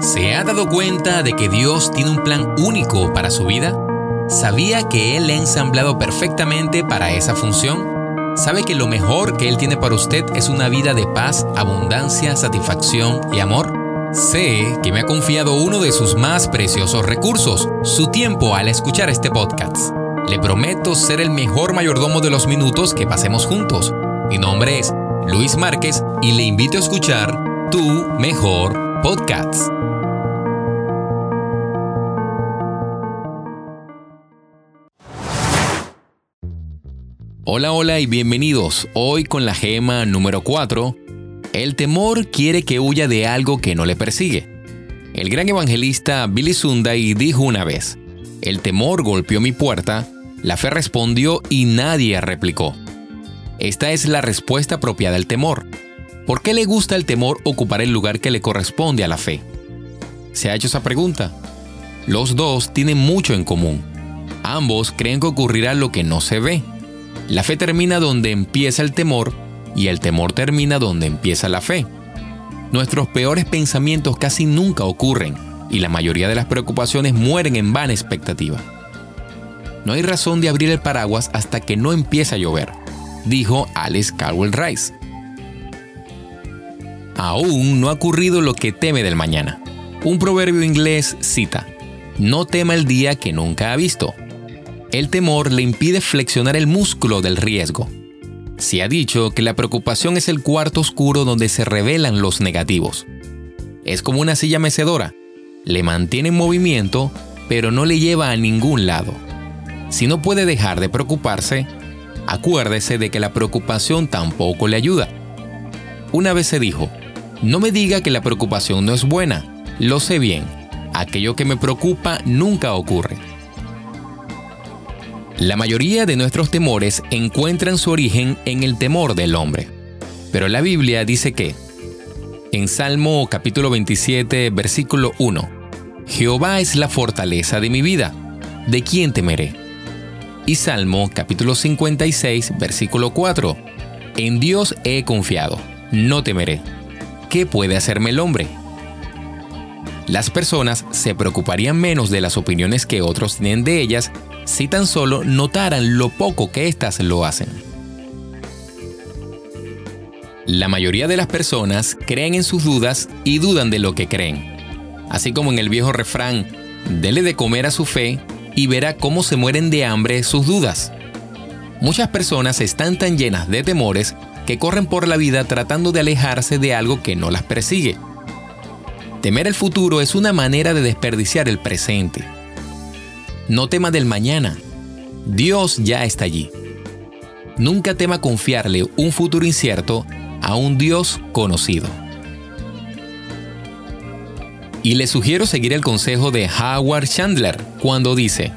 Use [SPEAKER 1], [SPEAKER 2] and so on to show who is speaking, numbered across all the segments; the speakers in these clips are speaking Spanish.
[SPEAKER 1] ¿Se ha dado cuenta de que Dios tiene un plan único para su vida? ¿Sabía que Él le ha ensamblado perfectamente para esa función? ¿Sabe que lo mejor que Él tiene para usted es una vida de paz, abundancia, satisfacción y amor? Sé que me ha confiado uno de sus más preciosos recursos, su tiempo al escuchar este podcast. Le prometo ser el mejor mayordomo de los minutos que pasemos juntos. Mi nombre es Luis Márquez y le invito a escuchar Tu Mejor Podcast. Hola, hola y bienvenidos. Hoy con la gema número 4. El temor quiere que huya de algo que no le persigue. El gran evangelista Billy Sunday dijo una vez, el temor golpeó mi puerta, la fe respondió y nadie replicó. Esta es la respuesta apropiada al temor. ¿Por qué le gusta el temor ocupar el lugar que le corresponde a la fe? ¿Se ha hecho esa pregunta? Los dos tienen mucho en común. Ambos creen que ocurrirá lo que no se ve la fe termina donde empieza el temor y el temor termina donde empieza la fe. Nuestros peores pensamientos casi nunca ocurren y la mayoría de las preocupaciones mueren en vana expectativa. No hay razón de abrir el paraguas hasta que no empiece a llover, dijo Alice Caldwell Rice. Aún no ha ocurrido lo que teme del mañana. Un proverbio inglés cita, no tema el día que nunca ha visto, el temor le impide flexionar el músculo del riesgo. Se ha dicho que la preocupación es el cuarto oscuro donde se revelan los negativos. Es como una silla mecedora. Le mantiene en movimiento, pero no le lleva a ningún lado. Si no puede dejar de preocuparse, acuérdese de que la preocupación tampoco le ayuda. Una vez se dijo, no me diga que la preocupación no es buena, lo sé bien, aquello que me preocupa nunca ocurre. La mayoría de nuestros temores encuentran su origen en el temor del hombre. Pero la Biblia dice que, en Salmo capítulo 27, versículo 1, Jehová es la fortaleza de mi vida, ¿de quién temeré? Y Salmo capítulo 56, versículo 4, en Dios he confiado, no temeré. ¿Qué puede hacerme el hombre? Las personas se preocuparían menos de las opiniones que otros tienen de ellas si tan solo notaran lo poco que éstas lo hacen. La mayoría de las personas creen en sus dudas y dudan de lo que creen. Así como en el viejo refrán, dele de comer a su fe y verá cómo se mueren de hambre sus dudas. Muchas personas están tan llenas de temores que corren por la vida tratando de alejarse de algo que no las persigue. Temer el futuro es una manera de desperdiciar el presente. No tema del mañana. Dios ya está allí. Nunca tema confiarle un futuro incierto a un Dios conocido. Y le sugiero seguir el consejo de Howard Chandler cuando dice,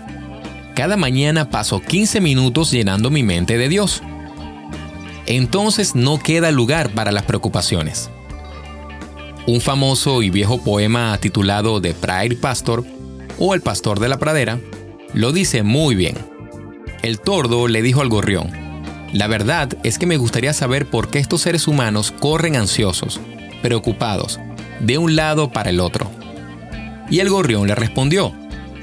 [SPEAKER 1] cada mañana paso 15 minutos llenando mi mente de Dios. Entonces no queda lugar para las preocupaciones. Un famoso y viejo poema titulado The Prairie Pastor o El Pastor de la Pradera lo dice muy bien. El tordo le dijo al gorrión, la verdad es que me gustaría saber por qué estos seres humanos corren ansiosos, preocupados, de un lado para el otro. Y el gorrión le respondió,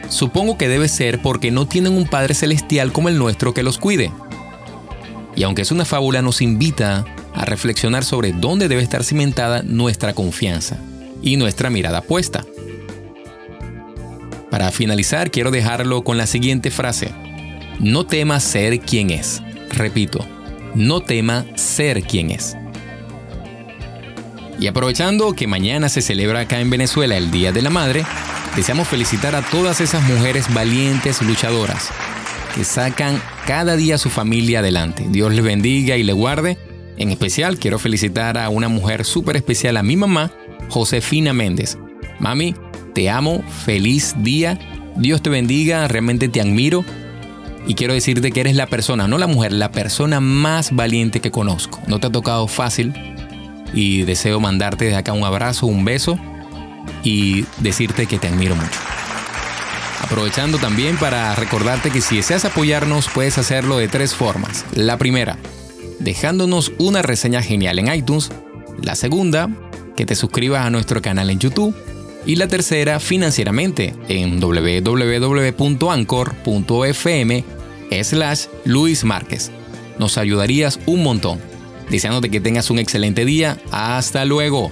[SPEAKER 1] supongo que debe ser porque no tienen un Padre Celestial como el nuestro que los cuide. Y aunque es una fábula, nos invita a reflexionar sobre dónde debe estar cimentada nuestra confianza y nuestra mirada puesta. Para finalizar, quiero dejarlo con la siguiente frase. No tema ser quien es. Repito, no tema ser quien es. Y aprovechando que mañana se celebra acá en Venezuela el Día de la Madre, deseamos felicitar a todas esas mujeres valientes luchadoras que sacan cada día a su familia adelante. Dios les bendiga y le guarde. En especial quiero felicitar a una mujer súper especial, a mi mamá, Josefina Méndez. Mami, te amo, feliz día, Dios te bendiga, realmente te admiro y quiero decirte que eres la persona, no la mujer, la persona más valiente que conozco. No te ha tocado fácil y deseo mandarte desde acá un abrazo, un beso y decirte que te admiro mucho. Aprovechando también para recordarte que si deseas apoyarnos puedes hacerlo de tres formas. La primera, dejándonos una reseña genial en iTunes. La segunda, que te suscribas a nuestro canal en YouTube. Y la tercera, financieramente, en www.anchor.fm slash Luis Márquez. Nos ayudarías un montón. Deseándote que tengas un excelente día. Hasta luego.